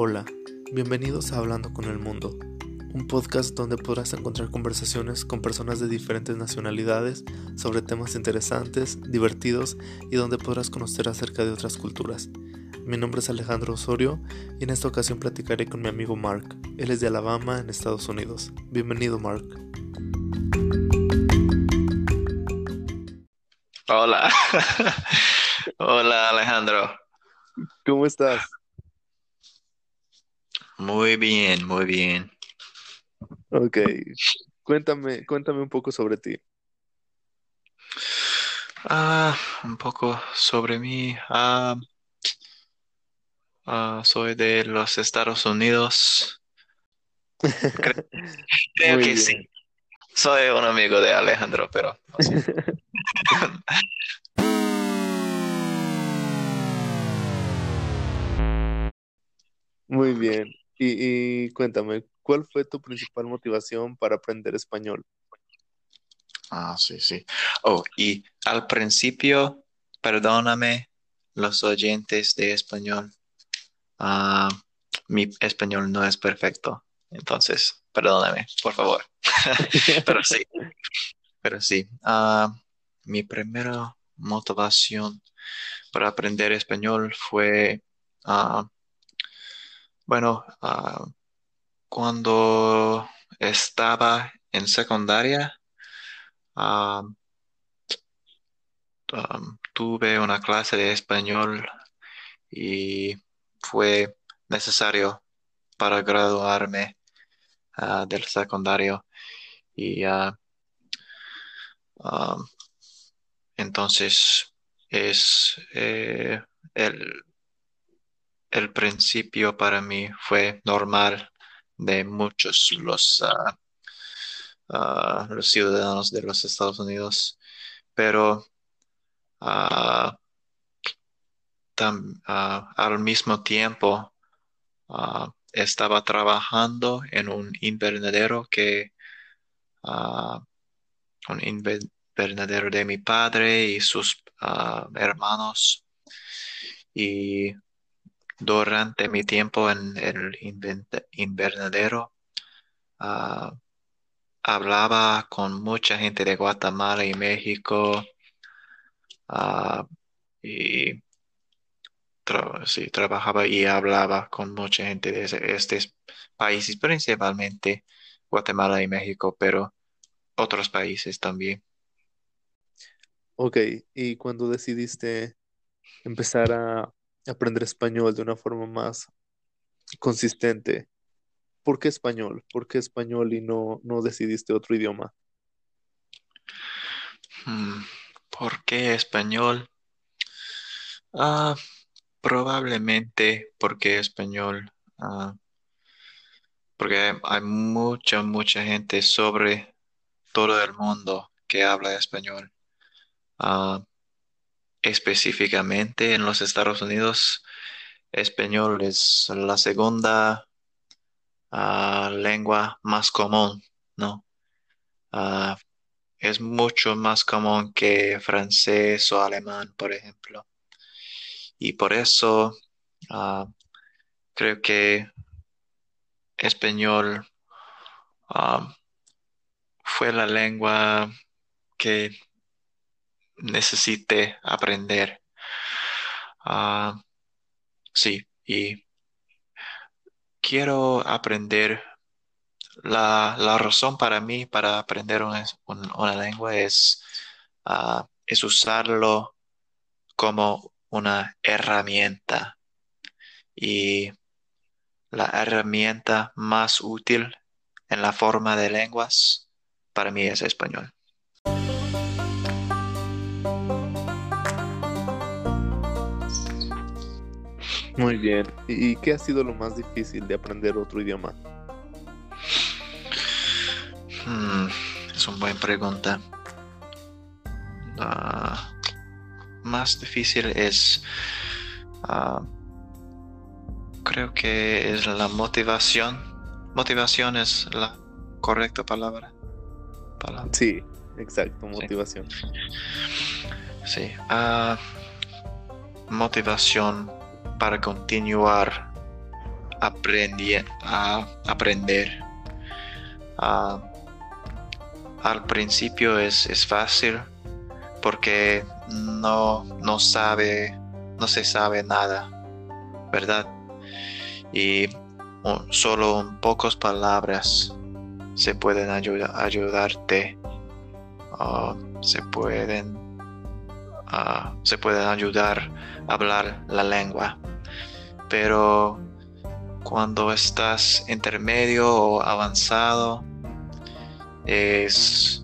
Hola, bienvenidos a Hablando con el Mundo, un podcast donde podrás encontrar conversaciones con personas de diferentes nacionalidades sobre temas interesantes, divertidos y donde podrás conocer acerca de otras culturas. Mi nombre es Alejandro Osorio y en esta ocasión platicaré con mi amigo Mark. Él es de Alabama, en Estados Unidos. Bienvenido, Mark. Hola. Hola, Alejandro. ¿Cómo estás? Muy bien, muy bien. Ok, cuéntame, cuéntame un poco sobre ti. Ah, un poco sobre mí. Ah, ah, soy de los Estados Unidos. Cre- creo que bien. sí. Soy un amigo de Alejandro, pero. Muy bien. Y, cuéntame, ¿cuál fue tu principal motivación para aprender español? Ah, sí, sí. Oh, y al principio, perdóname los oyentes de español. Ah, mi español no es perfecto, entonces, perdóname, por favor. Pero sí, pero sí. Ah, mi primera motivación para aprender español fue, ah, bueno, ah, cuando estaba en secundaria. ah, um, tuve una clase de español y fue necesario para graduarme ah, del secundario y ah, um, entonces es eh, el, el principio para mí fue normal de muchos los, ah, los ciudadanos de los Estados Unidos, pero ah, al mismo tiempo estaba trabajando en un invernadero que un invernadero de mi padre y sus hermanos. Y durante mi tiempo en el invernadero ah, hablaba con mucha gente de Guatemala y México ah, y tra- sí, trabajaba y hablaba con mucha gente de estos países, principalmente Guatemala y México, pero otros países también. Ok, y cuando decidiste empezar a aprender español de una forma más consistente, ¿por qué español? ¿Por qué español y no, no decidiste otro idioma? Hmm, ¿por qué español? Ah, probablemente porque español, ah, porque hay, mucha, mucha gente sobre todo el mundo que habla español. Ah, específicamente en los Estados Unidos, español es la segunda ah, lengua más común, ¿no? Ah, es mucho más común que francés o alemán, por ejemplo. Y por eso ah, creo que español fue la lengua que necesité aprender. Ah, sí, y quiero aprender. La, la razón para mí para aprender una, un- una lengua es, ah, es usarlo como una herramienta. Y la herramienta más útil en la forma de lenguas para mí es español. Muy bien. ¿Y qué ha sido lo más difícil de aprender otro idioma? Hmm, es una buena pregunta. Ah, más difícil es, ah, creo que es la motivación. Motivación es la correcta palabra. Palabra. Sí, exacto, motivación. Sí. ah, motivación para continuar a aprender. al principio es, es, fácil porque no, no sabe, no se sabe nada, ¿verdad? Y solo en pocas palabras se pueden ayudar, ayudarte, se pueden, uh, se pueden ayudar a hablar la lengua. Pero cuando estás intermedio o avanzado, es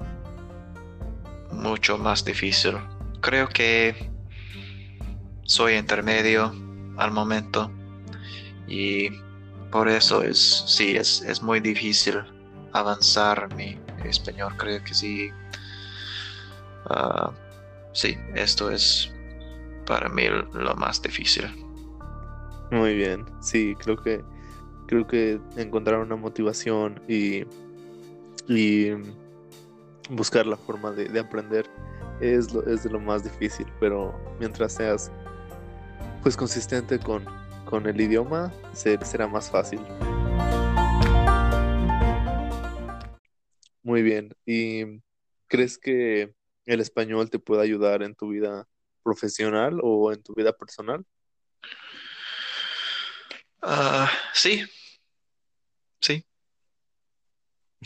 mucho más difícil. Creo que soy intermedio al momento y por eso es, sí, es, es muy difícil avanzar mi español. Creo que sí. Ah, sí, esto es para mí lo más difícil. Muy bien, sí, creo que creo que encontrar una motivación y, y buscar la forma de, aprender es, lo, es de lo más difícil, pero mientras seas pues consistente con, con el idioma, será más fácil. Muy bien. ¿Y crees que el español te puede ayudar en tu vida profesional o en tu vida personal? Ah, sí, sí.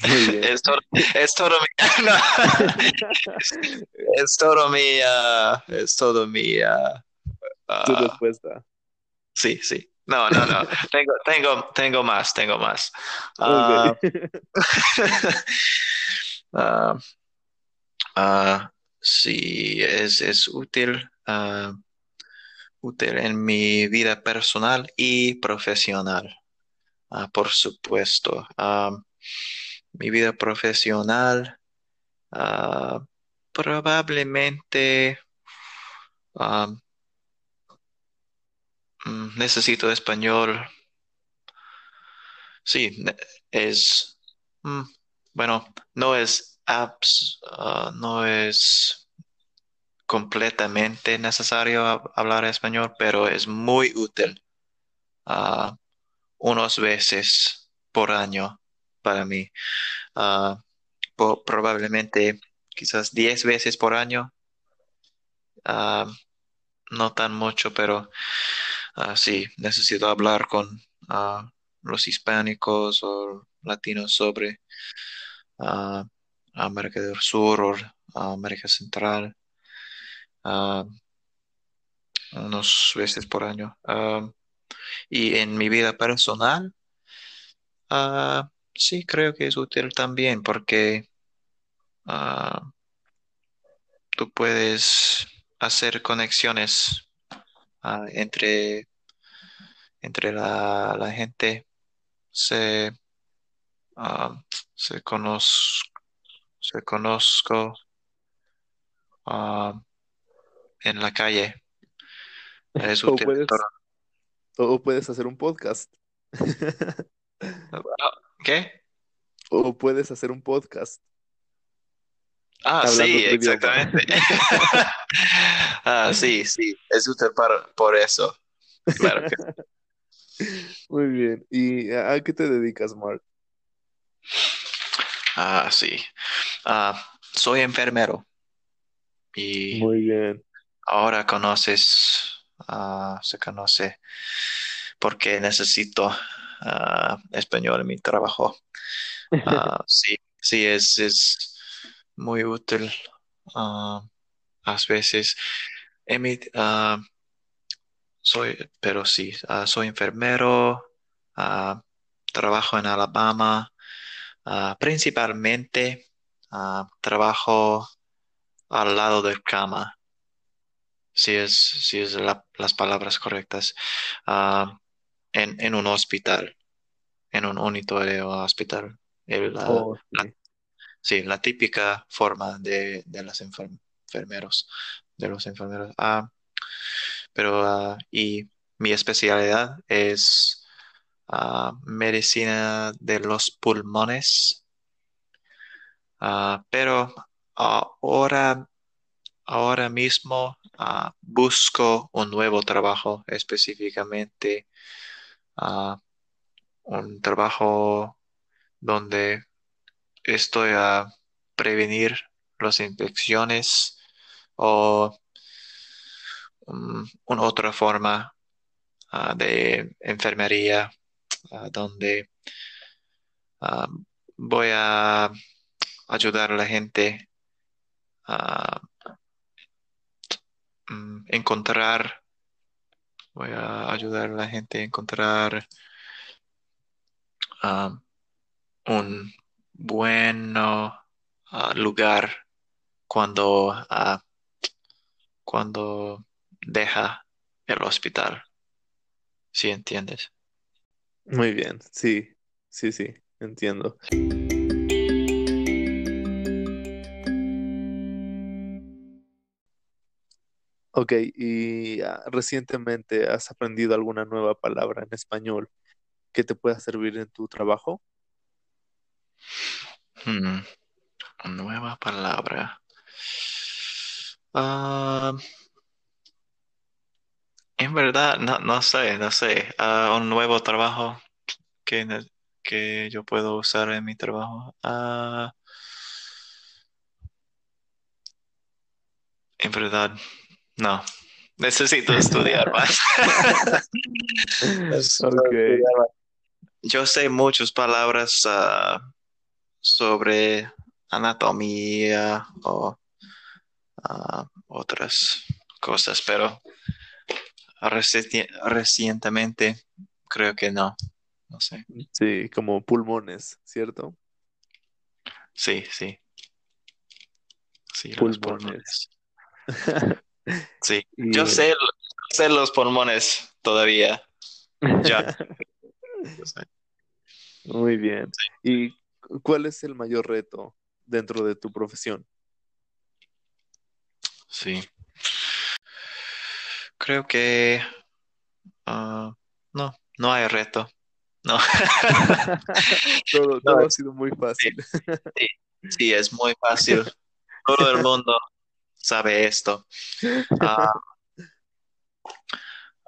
Es todo, es todo mi, es todo mi, uh, es todo mi, uh, tu respuesta. Sí, sí. No, no, no. tengo, tengo, tengo más, tengo más. Uh, sí, es, es útil útil en mi vida personal y profesional, ah, por supuesto. Ah, mi vida profesional ah, probablemente mm, necesito español. Sí, es, mm, bueno, no es apps, no es completamente necesario hablar español, pero es muy útil uh, unos veces por año para mí. Uh, probablemente quizás 10 veces por año. Uh, no tan mucho, pero sí, necesito hablar con los hispánicos o latinos sobre América del Sur o América Central. Ah, unos veces por año. Ah, y en mi vida personal, uh, sí creo que es útil también porque tú puedes hacer conexiones entre, entre la, gente. Se, se, conozco, se conozco en la calle. Es o, puedes, hacer un podcast. ¿Qué? O puedes hacer un podcast. Ah, sí, exactamente. ah, sí, sí, es útil para, por eso. Claro Muy bien. ¿Y a qué te dedicas, Mark? Ah, sí. Ah, soy enfermero. Y Muy bien ahora conoces, uh, se conoce porque necesito uh, español en mi trabajo. Uh, sí, sí, es, es muy útil a veces. soy, pero sí, soy enfermero, trabajo en Alabama, principalmente trabajo al lado del cama si es, si es las palabras correctas, ah, en, en, un hospital, en un unitorio hospital. El, oh, la, sí. La, típica forma de, de los enfermeros, de los enfermeros. Ah, pero, ah, y mi especialidad es medicina de los pulmones. pero ahora ahora mismo ah, busco un nuevo trabajo específicamente. Ah, un trabajo donde estoy a prevenir las infecciones o um, una otra forma ah, de enfermería donde voy a ayudar a la gente a mm, encontrar, voy a ayudar a la gente a encontrar un bueno lugar cuando, cuando deja el hospital. ¿Sí entiendes? Muy bien, sí, sí, sí, entiendo. Ok, y ah, recientemente has aprendido alguna nueva palabra en español que te pueda servir en tu trabajo? Hmm, nueva palabra. Ah, en verdad, no, no sé, no sé. Ah, un nuevo trabajo que, que yo puedo usar en mi trabajo. Ah, en verdad, no. Necesito estudiar más. Ok. Yo sé muchas palabras sobre anatomía o otras cosas, pero reci- recientemente creo que no. No sé. Sí, como pulmones, ¿cierto? Sí, sí. Sí, los Pulmones. Sí. Y- Yo sé, sé los pulmones todavía. Ya. Muy bien. ¿Y cu- cuál es el mayor reto dentro de tu profesión? Sí. Creo que ah, no, no hay reto. No. Todo, todo ha sido muy fácil. Sí, es muy fácil. Todo el mundo sabe esto. Ah,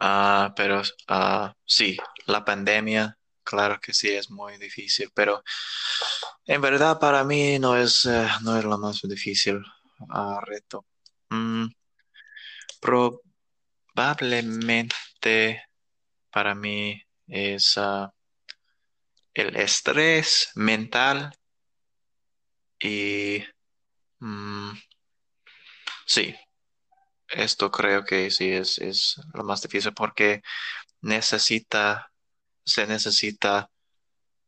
ah, pero ah, sí, la pandemia, claro que sí, es muy difícil, pero en verdad para mí no es, eh, no es lo más difícil reto. Mm, probablemente para mí es el estrés mental y mm, sí, esto creo que sí es, es lo más difícil porque necesita, se necesita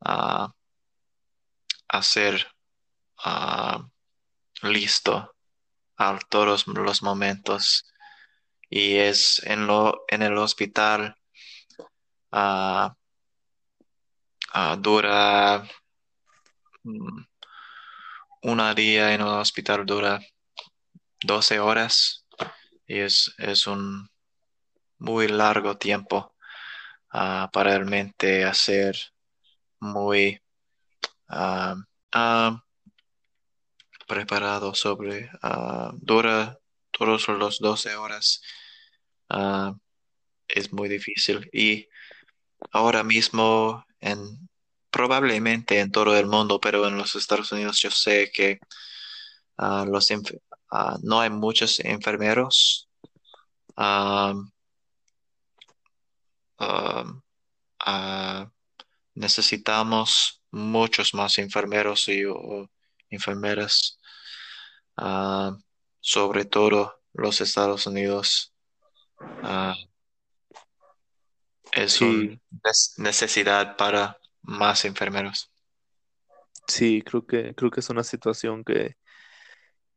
ah, hacer ah, listo a todos los momentos. Y es en lo en el hospital ah, ah, dura mm, una día en el hospital dura 12 horas y es, es un muy largo tiempo ah, para realmente hacer muy ah, ah, preparado sobre dura todos los 12 horas. Es muy difícil. Y ahora mismo en probablemente en todo el mundo pero en los Estados Unidos yo sé que los ah, no hay muchos enfermeros ah, ah, necesitamos muchos más enfermeros y o enfermeras, sobre todo los Estados Unidos. Es Sí. una necesidad para más enfermeros. Sí, creo que, creo que es una situación que,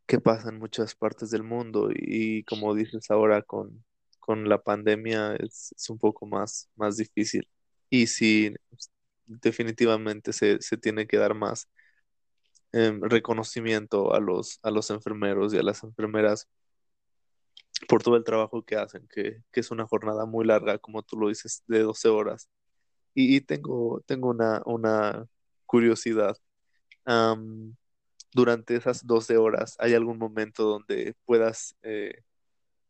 que pasa en muchas partes del mundo y, como dices ahora con, con la pandemia es, es un poco más, más difícil. Y sí, definitivamente se, se tiene que dar más em, reconocimiento a los, a los enfermeros y a las enfermeras por todo el trabajo que hacen, que, que es una jornada muy larga, como tú lo dices, de 12 horas. Y, y tengo, tengo una, una curiosidad. Durante esas 12 horas, ¿hay algún momento donde puedas eh,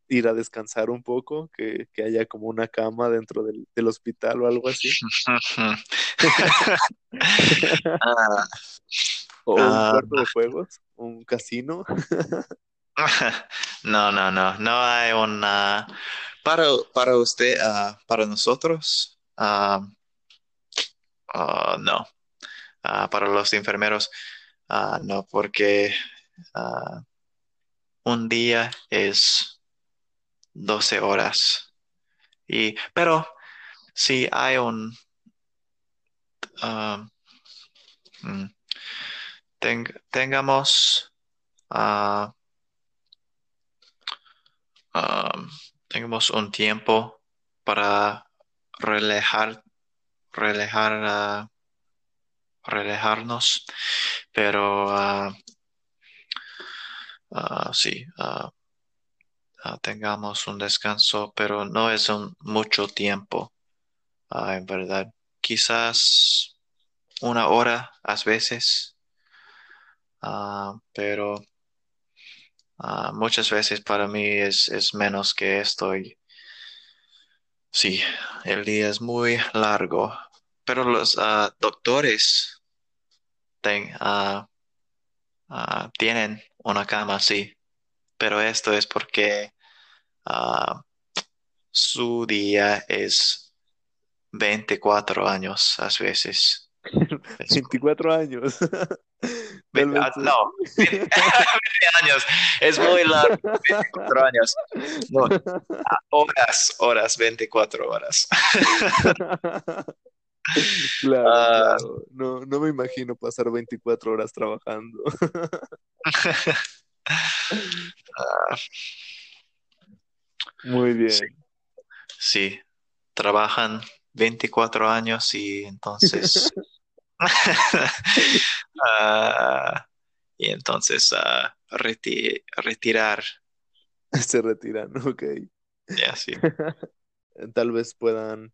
ir a descansar un poco, que, que haya como una cama dentro del, del hospital o algo así. Ah, O un ah, cuarto de juegos, un casino. no, no, no, no hay una. Para para usted, ah, para nosotros, no, para los enfermeros, ah, no, porque ah, un día es 12 horas. Y, pero si hay un ah, mm, ten- tengamos tengamos un tiempo para relajar, relajar, relajarnos, pero ah, ah, sí, ah, tengamos un descanso, pero no es un mucho tiempo, en verdad. Quizás una hora a veces, pero muchas veces para mí es, es menos que esto. y sí, el día es muy largo, pero los ah, doctores ten- ah, ah, tienen una cama, sí, pero esto es porque ah, su día es 24 años a veces. Es- 24 años. Ve- no, 20 años. Es muy largo, 24 años. No, horas, horas, 24 horas. Claro, Ah, claro. No, no me imagino pasar 24 horas trabajando. ah, Muy bien. sí, trabajan 24 años y entonces, ah, y entonces ah, reti- retirar, Se retiran, ok. ya sí. Tal vez puedan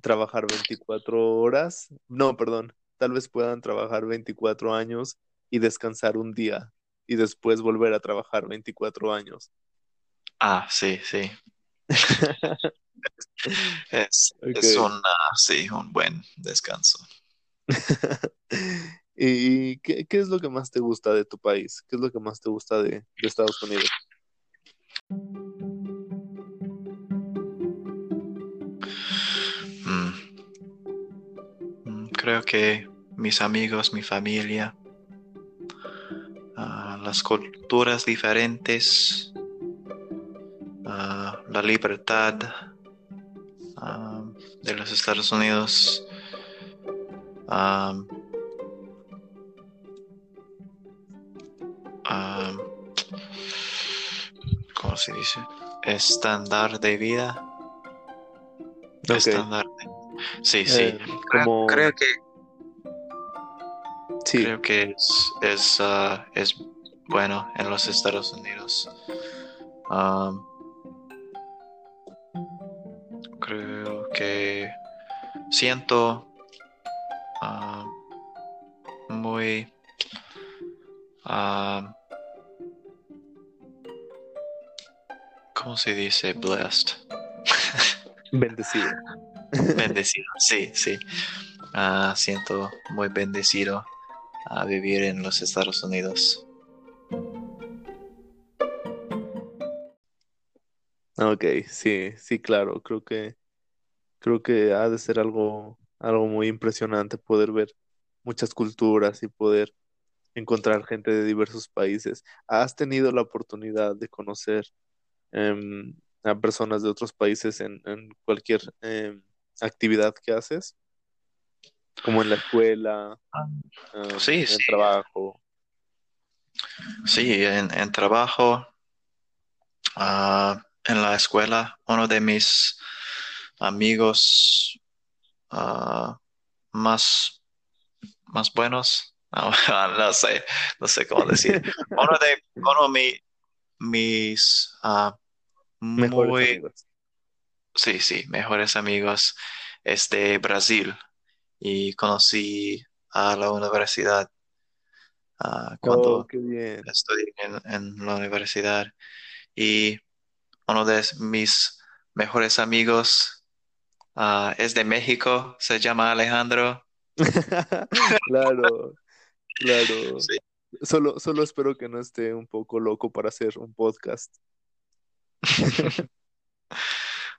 trabajar 24 horas. No, perdón. Tal vez puedan trabajar 24 años y descansar un día y después volver a trabajar 24 años. Ah, sí, sí. Es, Ok. es un, ah, sí, un buen descanso. ¿Y qué, qué es lo que más te gusta de tu país? ¿Qué es lo que más te gusta de, de Estados Unidos? Creo que mis amigos, mi familia, ah, las culturas diferentes, ah, la libertad ah, de los Estados Unidos. ¿cómo se dice? Estándar de vida. Ok. Estándar de- Sí, sí. Eh, Creo, como, creo que sí, creo que es, es, ah, es bueno en los Estados Unidos. Am, creo que siento ah, muy ah, ¿cómo se dice? Blessed. bendecido. Bendecido, sí, sí. Ah, siento muy bendecido a vivir en los Estados Unidos. Ok, sí, sí, claro. Creo que, creo que ha de ser algo, algo muy impresionante poder ver muchas culturas y poder encontrar gente de diversos países. ¿Has tenido la oportunidad de conocer em, a personas de otros países en, en cualquier em, actividad que haces? Como en la escuela, em, Sí, en el sí, trabajo. sí, en, en trabajo, ah, en la escuela, uno de mis amigos ah, más, más buenos, no, no sé, no sé cómo decir, uno de, uno de mi- mis ah, Mejores muy, amigos. Sí, sí, mejores amigos es de Brasil y conocí a la universidad ah, Oh, cuando qué bien. estudié en, en la universidad y uno de mis mejores amigos ah, es de México, se llama Alejandro. Claro, claro. Sí. Solo, solo espero que no esté un poco loco para hacer un podcast.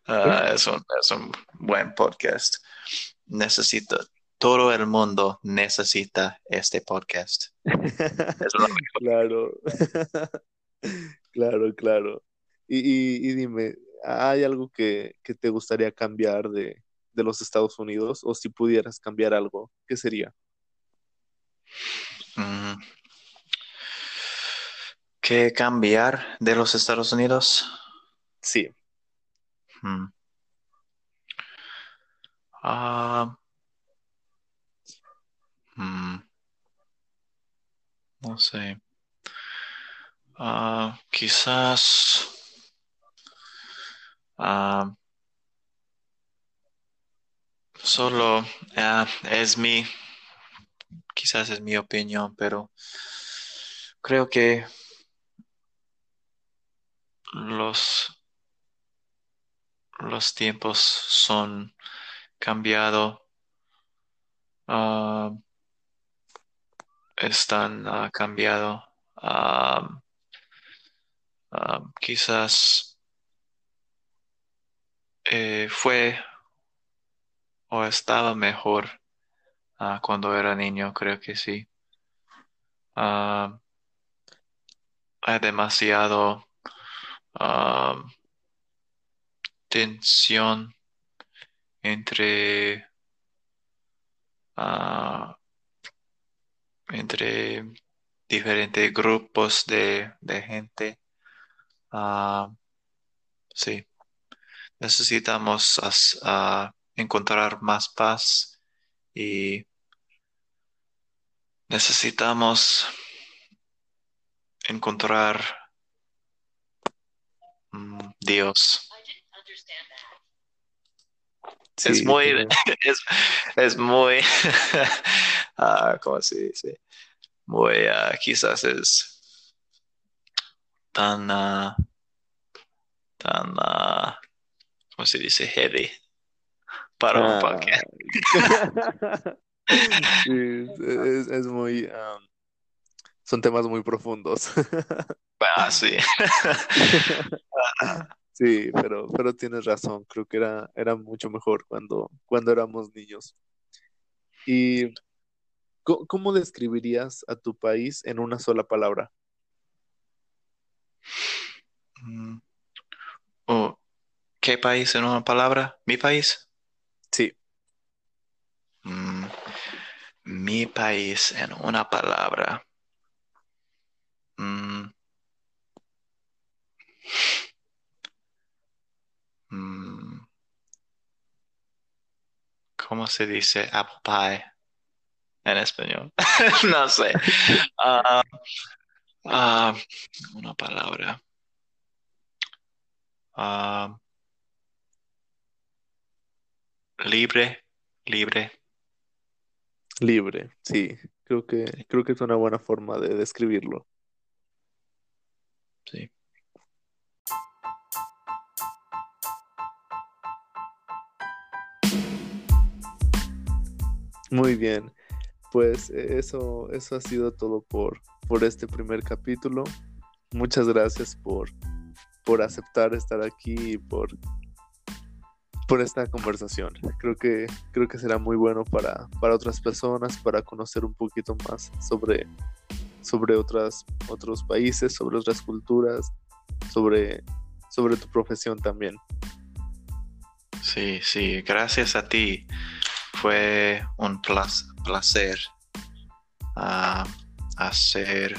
Ah, es un, es un buen podcast. Necesito, todo el mundo necesita este podcast. Es. Claro, claro, claro. Y, y, y dime, ¿hay algo que, que te gustaría cambiar de, de los Estados Unidos? O si pudieras cambiar algo, ¿qué sería? Mm. ¿Qué cambiar de los Estados Unidos? Sí, Mm. Ah, mm, no sé. Ah, quizás ah, solo es mi, quizás es mi opinión, pero creo que los los tiempos son cambiado, ah, están ah, cambiado. Ah, quizás eh, fue o estaba mejor cuando era niño, creo que sí. Hay demasiado tensión entre, ah, entre diferentes grupos de, de gente. Ah, sí, necesitamos ah, encontrar más paz y necesitamos encontrar mm, Dios. Es sí, muy, tiene- es, es muy, ah, ¿cómo se dice? Muy, ah, quizás es tan, ah, tan, ¿cómo se dice? Heavy para un podcast. sí, es, es muy, um, son temas muy profundos. Ah, sí. Sí, pero, pero tienes razón, creo que era, era mucho mejor cuando, cuando éramos niños. ¿Y cómo describirías a tu país en una sola palabra? Mm, oh, ¿qué país en una palabra? ¿Mi país? Sí, Mm, mi país en una palabra. Mm, ¿cómo se dice apple pie en español? No sé. Ah, una palabra. Ah, libre, libre. libre, sí, creo que, creo que es una buena forma de describirlo. Sí. Muy bien, pues eh, eso, eso ha sido todo por, por este primer capítulo. Muchas gracias por, por aceptar estar aquí y por, por esta conversación. Creo que, creo que será muy bueno para, para otras personas, para conocer un poquito más sobre, sobre otras, otros países, sobre otras culturas, sobre, sobre tu profesión también. Sí, sí, gracias a ti. Fue un placer ah, hacer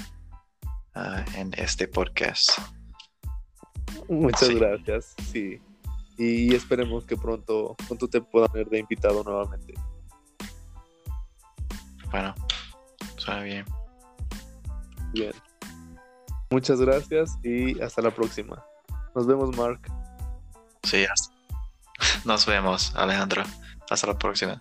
ah, en este podcast. Muchas Sí. gracias, sí. Y esperemos que pronto, pronto te puedan ver de invitado nuevamente. Bueno, suena bien. Bien. Muchas gracias y hasta la próxima. Nos vemos, Mark. Sí, hasta- nos vemos, Alejandro. Hasta la próxima.